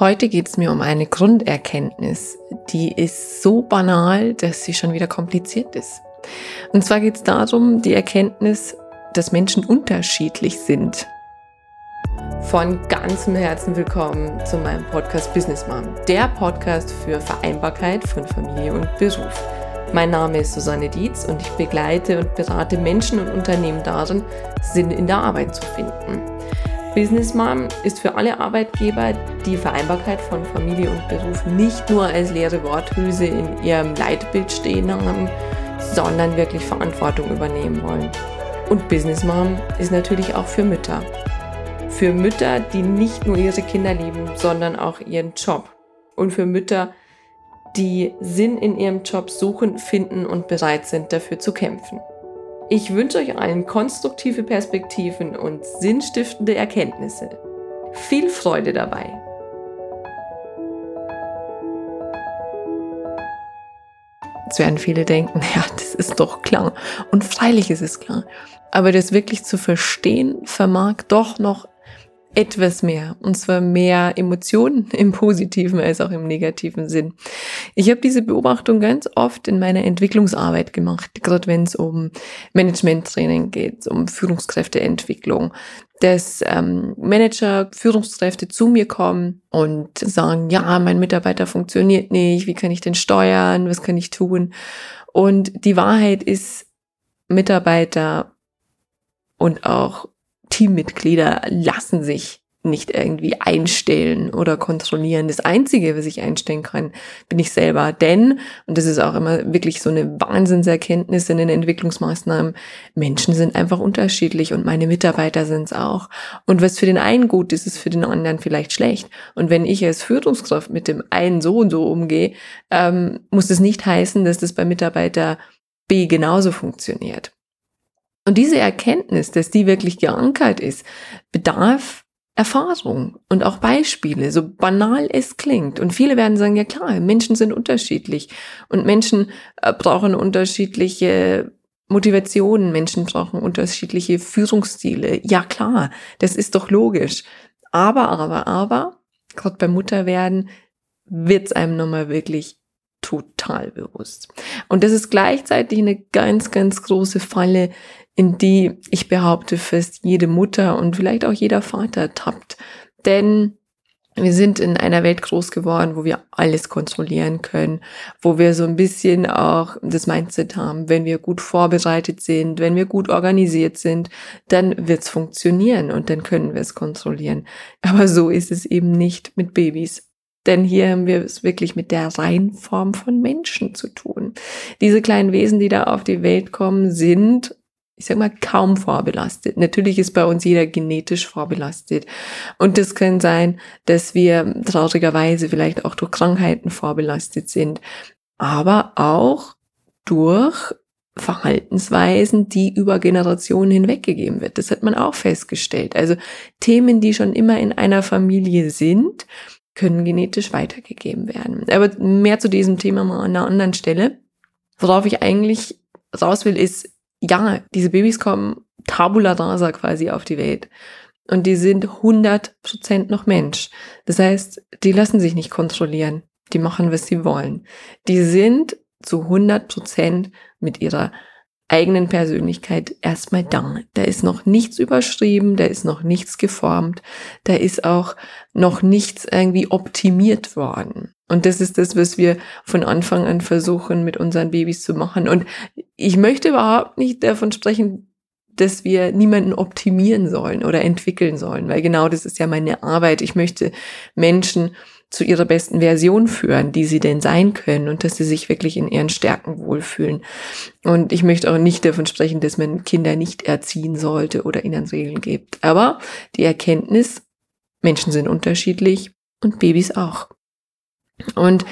Heute geht es mir um eine Grunderkenntnis, die ist so banal, dass sie schon wieder kompliziert ist. Und zwar geht es darum, die Erkenntnis, dass Menschen unterschiedlich sind. Von ganzem Herzen willkommen zu meinem Podcast Business Mom, der Podcast für Vereinbarkeit von Familie und Beruf. Mein Name ist Susanne Dietz und ich begleite und berate Menschen und Unternehmen darin, Sinn in der Arbeit zu finden. Business Mom ist für alle Arbeitgeber die Vereinbarkeit von Familie und Beruf nicht nur als leere Worthülse in ihrem Leitbild stehen haben, sondern wirklich Verantwortung übernehmen wollen. Und Business Mom ist natürlich auch für Mütter. Für Mütter, die nicht nur ihre Kinder lieben, sondern auch ihren Job. Und für Mütter, die Sinn in ihrem Job suchen, finden und bereit sind, dafür zu kämpfen. Ich wünsche euch allen konstruktive Perspektiven und sinnstiftende Erkenntnisse. Viel Freude dabei! Jetzt werden viele denken, ja, das ist doch klar. Und freilich ist es klar. Aber das wirklich zu verstehen, vermag doch noch etwas mehr. Und zwar mehr Emotionen im positiven als auch im negativen Sinn. Ich habe diese Beobachtung ganz oft in meiner Entwicklungsarbeit gemacht, gerade wenn es um Managementtraining geht, um Führungskräfteentwicklung, dass ähm, Manager, Führungskräfte zu mir kommen und sagen, ja, mein Mitarbeiter funktioniert nicht, wie kann ich den steuern, was kann ich tun? Und die Wahrheit ist, Mitarbeiter und auch Teammitglieder lassen sich nicht irgendwie einstellen oder kontrollieren. Das Einzige, was ich einstellen kann, bin ich selber. Denn, und das ist auch immer wirklich so eine Wahnsinnserkenntnis in den Entwicklungsmaßnahmen, Menschen sind einfach unterschiedlich und meine Mitarbeiter sind es auch. Und was für den einen gut ist, ist für den anderen vielleicht schlecht. Und wenn ich als Führungskraft mit dem einen so und so umgehe, ähm, muss es nicht heißen, dass das bei Mitarbeiter B genauso funktioniert. Und diese Erkenntnis, dass die wirklich geankert ist, bedarf Erfahrung und auch Beispiele, so banal es klingt. Und viele werden sagen, ja klar, Menschen sind unterschiedlich und Menschen äh, brauchen unterschiedliche Motivationen, Menschen brauchen unterschiedliche Führungsstile. Ja klar, das ist doch logisch. Aber, aber, aber, gerade beim Mutterwerden wird es einem nochmal wirklich total bewusst. Und das ist gleichzeitig eine ganz, ganz große Falle, in die ich behaupte, fast jede Mutter und vielleicht auch jeder Vater tappt. Denn wir sind in einer Welt groß geworden, wo wir alles kontrollieren können, wo wir so ein bisschen auch das Mindset haben, wenn wir gut vorbereitet sind, wenn wir gut organisiert sind, dann wird's funktionieren und dann können wir es kontrollieren. Aber so ist es eben nicht mit Babys. Denn hier haben wir es wirklich mit der Reinform von Menschen zu tun. Diese kleinen Wesen, die da auf die Welt kommen, sind ich sag mal, kaum vorbelastet. Natürlich ist bei uns jeder genetisch vorbelastet. Und das kann sein, dass wir traurigerweise vielleicht auch durch Krankheiten vorbelastet sind, aber auch durch Verhaltensweisen, die über Generationen hinweg gegeben wird. Das hat man auch festgestellt. Also Themen, die schon immer in einer Familie sind, können genetisch weitergegeben werden. Aber mehr zu diesem Thema mal an einer anderen Stelle. Worauf ich eigentlich raus will, ist, ja, diese Babys kommen tabula rasa quasi auf die Welt. Und die sind 100% noch Mensch. Das heißt, die lassen sich nicht kontrollieren. Die machen, was sie wollen. Die sind zu 100% mit ihrer eigenen Persönlichkeit erstmal da. Da ist noch nichts überschrieben, da ist noch nichts geformt, da ist auch noch nichts irgendwie optimiert worden. Und das ist das, was wir von Anfang an versuchen, mit unseren Babys zu machen. Und ich möchte überhaupt nicht davon sprechen, dass wir niemanden optimieren sollen oder entwickeln sollen, weil genau das ist ja meine Arbeit. Ich möchte Menschen zu ihrer besten Version führen, die sie denn sein können und dass sie sich wirklich in ihren Stärken wohlfühlen. Und ich möchte auch nicht davon sprechen, dass man Kinder nicht erziehen sollte oder ihnen Regeln gibt. Aber die Erkenntnis, Menschen sind unterschiedlich und Babys auch. Und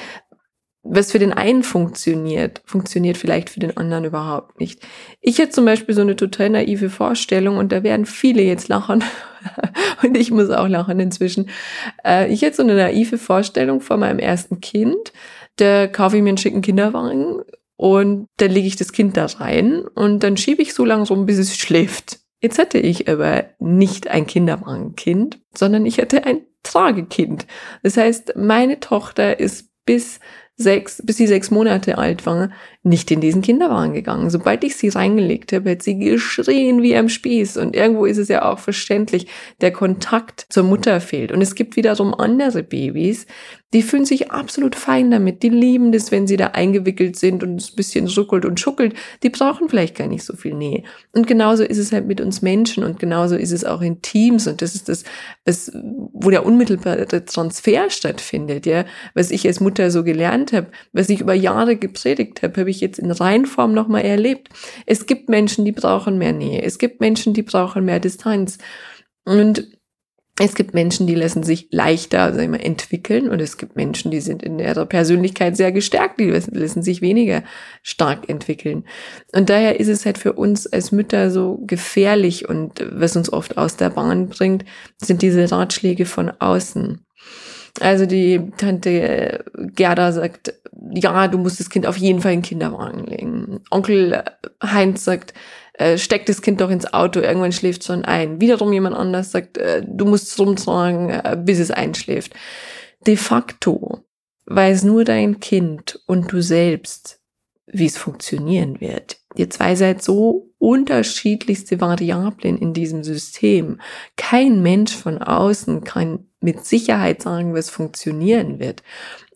was für den einen funktioniert, funktioniert vielleicht für den anderen überhaupt nicht. Ich hätte zum Beispiel so eine total naive Vorstellung und da werden viele jetzt lachen und ich muss auch lachen inzwischen. Äh, ich hätte so eine naive Vorstellung von meinem ersten Kind. Da kaufe ich mir einen schicken Kinderwagen und dann lege ich das Kind da rein und dann schiebe ich so lange rum, bis es schläft. Jetzt hatte ich aber nicht ein Kinderwagenkind, sondern ich hatte ein Tragekind. Das heißt, meine Tochter ist bis sechs, bis sie sechs Monate alt war, nicht in diesen Kinderwagen gegangen. Sobald ich sie reingelegt habe, hat sie geschrien wie am Spieß. Und irgendwo ist es ja auch verständlich, der Kontakt zur Mutter fehlt. Und es gibt wiederum andere Babys, die fühlen sich absolut fein damit. Die lieben das, wenn sie da eingewickelt sind und es ein bisschen ruckelt und schuckelt. Die brauchen vielleicht gar nicht so viel Nähe. Und genauso ist es halt mit uns Menschen und genauso ist es auch in Teams. Und das ist das, was, wo der unmittelbare Transfer stattfindet, ja. Was ich als Mutter so gelernt habe, was ich über Jahre gepredigt habe, habe ich jetzt in Reinform nochmal erlebt. Es gibt Menschen, die brauchen mehr Nähe. Es gibt Menschen, die brauchen mehr Distanz. Und es gibt Menschen, die lassen sich leichter sag ich mal, entwickeln und es gibt Menschen, die sind in ihrer Persönlichkeit sehr gestärkt, die lassen sich weniger stark entwickeln. Und daher ist es halt für uns als Mütter so gefährlich und was uns oft aus der Bahn bringt, sind diese Ratschläge von außen. Also die Tante Gerda sagt, ja, du musst das Kind auf jeden Fall in den Kinderwagen legen. Onkel Heinz sagt, äh, steck das Kind doch ins Auto, irgendwann schläft schon ein. Wiederum jemand anders sagt, äh, du musst es rumtragen, äh, bis es einschläft. De facto weiß nur dein Kind und du selbst, wie es funktionieren wird. Ihr zwei seid so unterschiedlichste Variablen in diesem System. Kein Mensch von außen kann mit Sicherheit sagen, was funktionieren wird.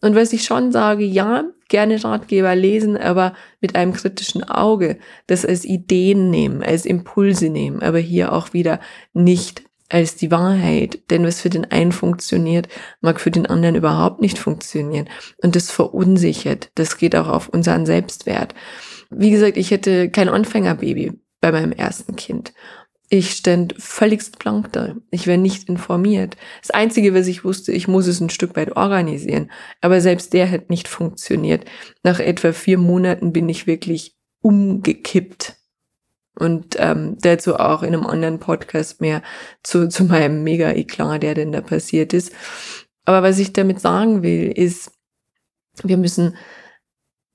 Und was ich schon sage, ja, gerne Ratgeber lesen, aber mit einem kritischen Auge, das als Ideen nehmen, als Impulse nehmen, aber hier auch wieder nicht als die Wahrheit. Denn was für den einen funktioniert, mag für den anderen überhaupt nicht funktionieren. Und das verunsichert. Das geht auch auf unseren Selbstwert. Wie gesagt, ich hätte kein Anfängerbaby bei meinem ersten Kind. Ich stand völligst blank da. Ich wäre nicht informiert. Das Einzige, was ich wusste, ich muss es ein Stück weit organisieren. Aber selbst der hat nicht funktioniert. Nach etwa vier Monaten bin ich wirklich umgekippt. Und ähm, dazu auch in einem anderen Podcast mehr zu, zu meinem Mega-Eklat, der denn da passiert ist. Aber was ich damit sagen will, ist, wir müssen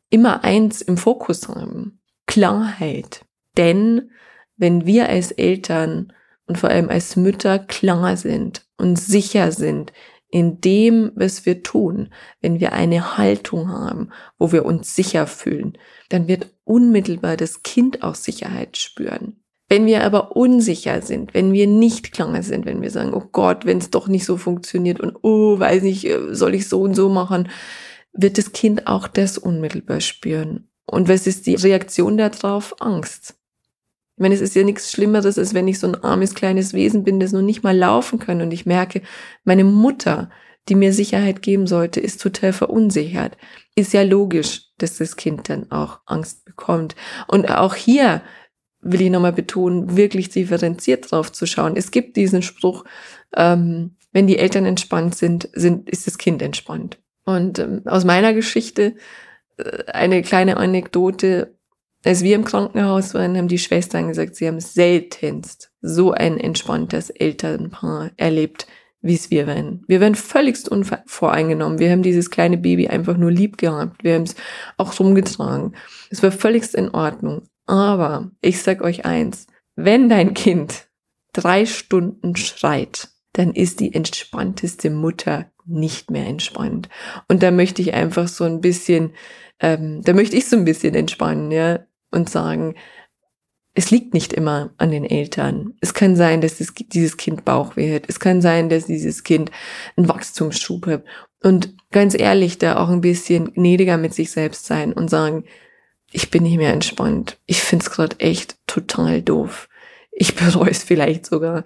immer eins im Fokus haben. Klarheit. Denn wenn wir als Eltern und vor allem als Mütter klar sind und sicher sind in dem, was wir tun, wenn wir eine Haltung haben, wo wir uns sicher fühlen, dann wird unmittelbar das Kind auch Sicherheit spüren. Wenn wir aber unsicher sind, wenn wir nicht klar sind, wenn wir sagen, oh Gott, wenn es doch nicht so funktioniert und oh, weiß nicht, äh, soll ich so und so machen, wird das Kind auch das unmittelbar spüren. Und was ist die Reaktion darauf? Angst. Ich meine, es ist ja nichts Schlimmeres, als wenn ich so ein armes kleines Wesen bin, das noch nicht mal laufen kann und ich merke, meine Mutter, die mir Sicherheit geben sollte, ist total verunsichert. Ist ja logisch, dass das Kind dann auch Angst bekommt. Und auch hier will ich nochmal betonen, wirklich differenziert drauf zu schauen. Es gibt diesen Spruch, ähm, wenn die Eltern entspannt sind, sind, ist das Kind entspannt. Und ähm, aus meiner Geschichte äh, eine kleine Anekdote, als wir im Krankenhaus waren, haben die Schwestern gesagt, sie haben seltenst so ein entspanntes Elternpaar erlebt, wie es wir waren. Wir waren völligst unvoreingenommen. Wir haben dieses kleine Baby einfach nur lieb gehabt. Wir haben es auch rumgetragen. Es war völligst in Ordnung. Aber ich sag euch eins, wenn dein Kind drei Stunden schreit, dann ist die entspannteste Mutter nicht mehr entspannt. Und da möchte ich einfach so ein bisschen, ähm, da möchte ich so ein bisschen entspannen, ja und sagen, es liegt nicht immer an den Eltern. Es kann sein, dass das, dieses Kind Bauchweh hat. Es kann sein, dass dieses Kind einen Wachstumsschub hat. Und ganz ehrlich, da auch ein bisschen gnädiger mit sich selbst sein und sagen, ich bin nicht mehr entspannt. Ich find's gerade echt total doof. Ich bereue es vielleicht sogar.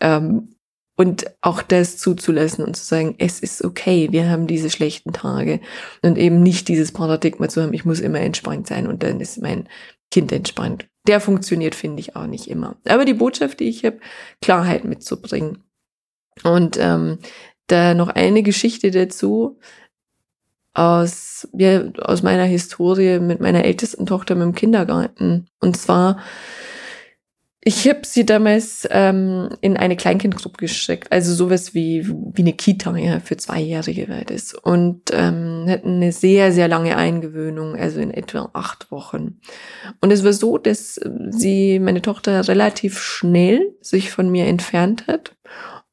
Ähm, und auch das zuzulassen und zu sagen, es ist okay, wir haben diese schlechten Tage und eben nicht dieses Paradigma zu haben, ich muss immer entspannt sein und dann ist mein Kind entspannt. Der funktioniert, finde ich, auch nicht immer. Aber die Botschaft, die ich habe, Klarheit mitzubringen. Und ähm, da noch eine Geschichte dazu aus, ja, aus meiner Historie mit meiner ältesten Tochter mit dem Kindergarten. Und zwar ich habe sie damals ähm, in eine Kleinkindgruppe geschickt, also sowas wie, wie eine Kita ja, für Zweijährige war das. Und ähm, hatten eine sehr, sehr lange Eingewöhnung, also in etwa acht Wochen. Und es war so, dass sie, meine Tochter, relativ schnell sich von mir entfernt hat.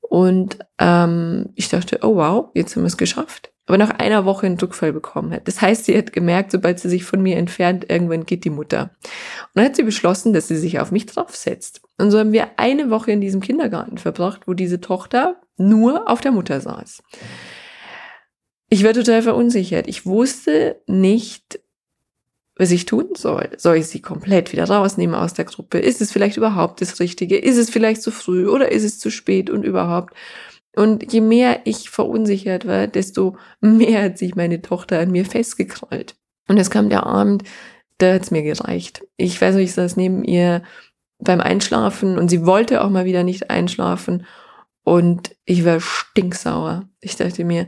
Und ähm, ich dachte, oh wow, jetzt haben wir es geschafft aber nach einer Woche einen Druckfall bekommen hat. Das heißt, sie hat gemerkt, sobald sie sich von mir entfernt, irgendwann geht die Mutter. Und dann hat sie beschlossen, dass sie sich auf mich draufsetzt. Und so haben wir eine Woche in diesem Kindergarten verbracht, wo diese Tochter nur auf der Mutter saß. Ich war total verunsichert. Ich wusste nicht, was ich tun soll. Soll ich sie komplett wieder rausnehmen aus der Gruppe? Ist es vielleicht überhaupt das Richtige? Ist es vielleicht zu früh oder ist es zu spät und überhaupt? Und je mehr ich verunsichert war, desto mehr hat sich meine Tochter an mir festgekrallt. Und es kam der Abend, da hat's mir gereicht. Ich weiß nicht, ich saß neben ihr beim Einschlafen und sie wollte auch mal wieder nicht einschlafen. Und ich war stinksauer. Ich dachte mir,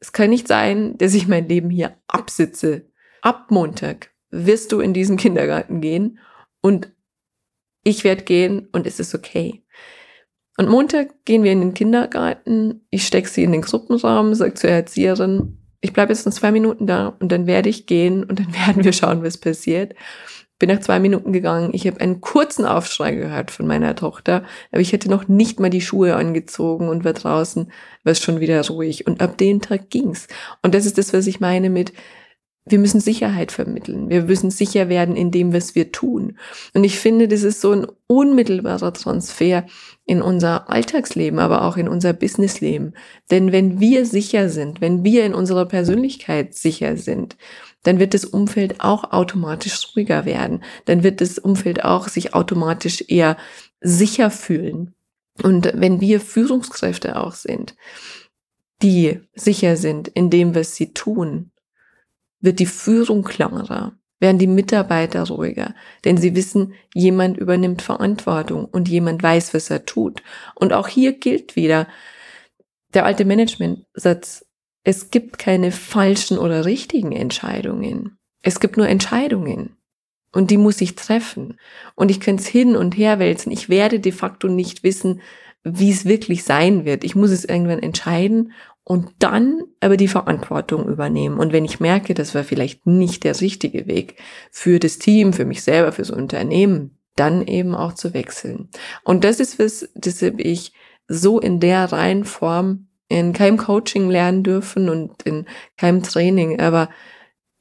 es kann nicht sein, dass ich mein Leben hier absitze. Ab Montag wirst du in diesen Kindergarten gehen und ich werde gehen und es ist okay. Und Montag gehen wir in den Kindergarten. Ich stecke sie in den Gruppenraum, sage zur Erzieherin, ich bleibe jetzt noch zwei Minuten da und dann werde ich gehen und dann werden wir schauen, was passiert. Bin nach zwei Minuten gegangen. Ich habe einen kurzen Aufschrei gehört von meiner Tochter, aber ich hätte noch nicht mal die Schuhe angezogen und war draußen, war es schon wieder ruhig. Und ab dem Tag ging's. Und das ist das, was ich meine mit, wir müssen Sicherheit vermitteln. Wir müssen sicher werden in dem, was wir tun. Und ich finde, das ist so ein unmittelbarer Transfer in unser Alltagsleben, aber auch in unser Businessleben. Denn wenn wir sicher sind, wenn wir in unserer Persönlichkeit sicher sind, dann wird das Umfeld auch automatisch ruhiger werden. Dann wird das Umfeld auch sich automatisch eher sicher fühlen. Und wenn wir Führungskräfte auch sind, die sicher sind in dem, was sie tun, wird die Führung klarer, werden die Mitarbeiter ruhiger, denn sie wissen, jemand übernimmt Verantwortung und jemand weiß, was er tut. Und auch hier gilt wieder der alte Management-Satz, es gibt keine falschen oder richtigen Entscheidungen. Es gibt nur Entscheidungen. Und die muss ich treffen. Und ich kann es hin und her wälzen. Ich werde de facto nicht wissen, wie es wirklich sein wird. Ich muss es irgendwann entscheiden und dann aber die Verantwortung übernehmen. Und wenn ich merke, das war vielleicht nicht der richtige Weg für das Team, für mich selber, fürs Unternehmen, dann eben auch zu wechseln. Und das ist was, das habe ich so in der Reihenform in keinem Coaching lernen dürfen und in keinem Training, aber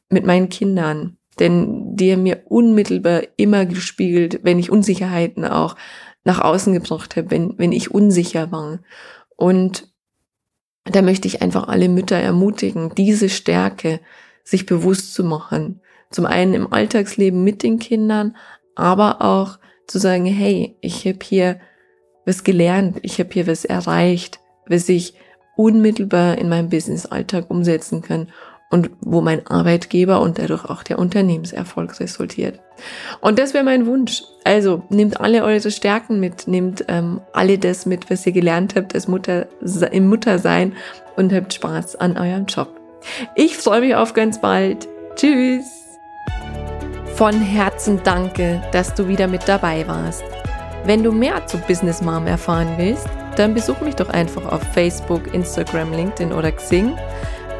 mit meinen Kindern. Denn die haben mir unmittelbar immer gespiegelt, wenn ich Unsicherheiten auch nach außen gebracht habe, wenn, wenn ich unsicher war. Und da möchte ich einfach alle Mütter ermutigen, diese Stärke sich bewusst zu machen. Zum einen im Alltagsleben mit den Kindern, aber auch zu sagen, hey, ich habe hier was gelernt, ich habe hier was erreicht, was ich unmittelbar in meinem Business-Alltag umsetzen kann und wo mein Arbeitgeber und dadurch auch der Unternehmenserfolg resultiert. Und das wäre mein Wunsch. Also nehmt alle eure Stärken mit, nehmt ähm, alle das mit, was ihr gelernt habt als Mutter im Muttersein und habt Spaß an eurem Job. Ich freue mich auf ganz bald. Tschüss. Von Herzen danke, dass du wieder mit dabei warst. Wenn du mehr zu Business Mom erfahren willst, dann besuch mich doch einfach auf Facebook, Instagram, LinkedIn oder Xing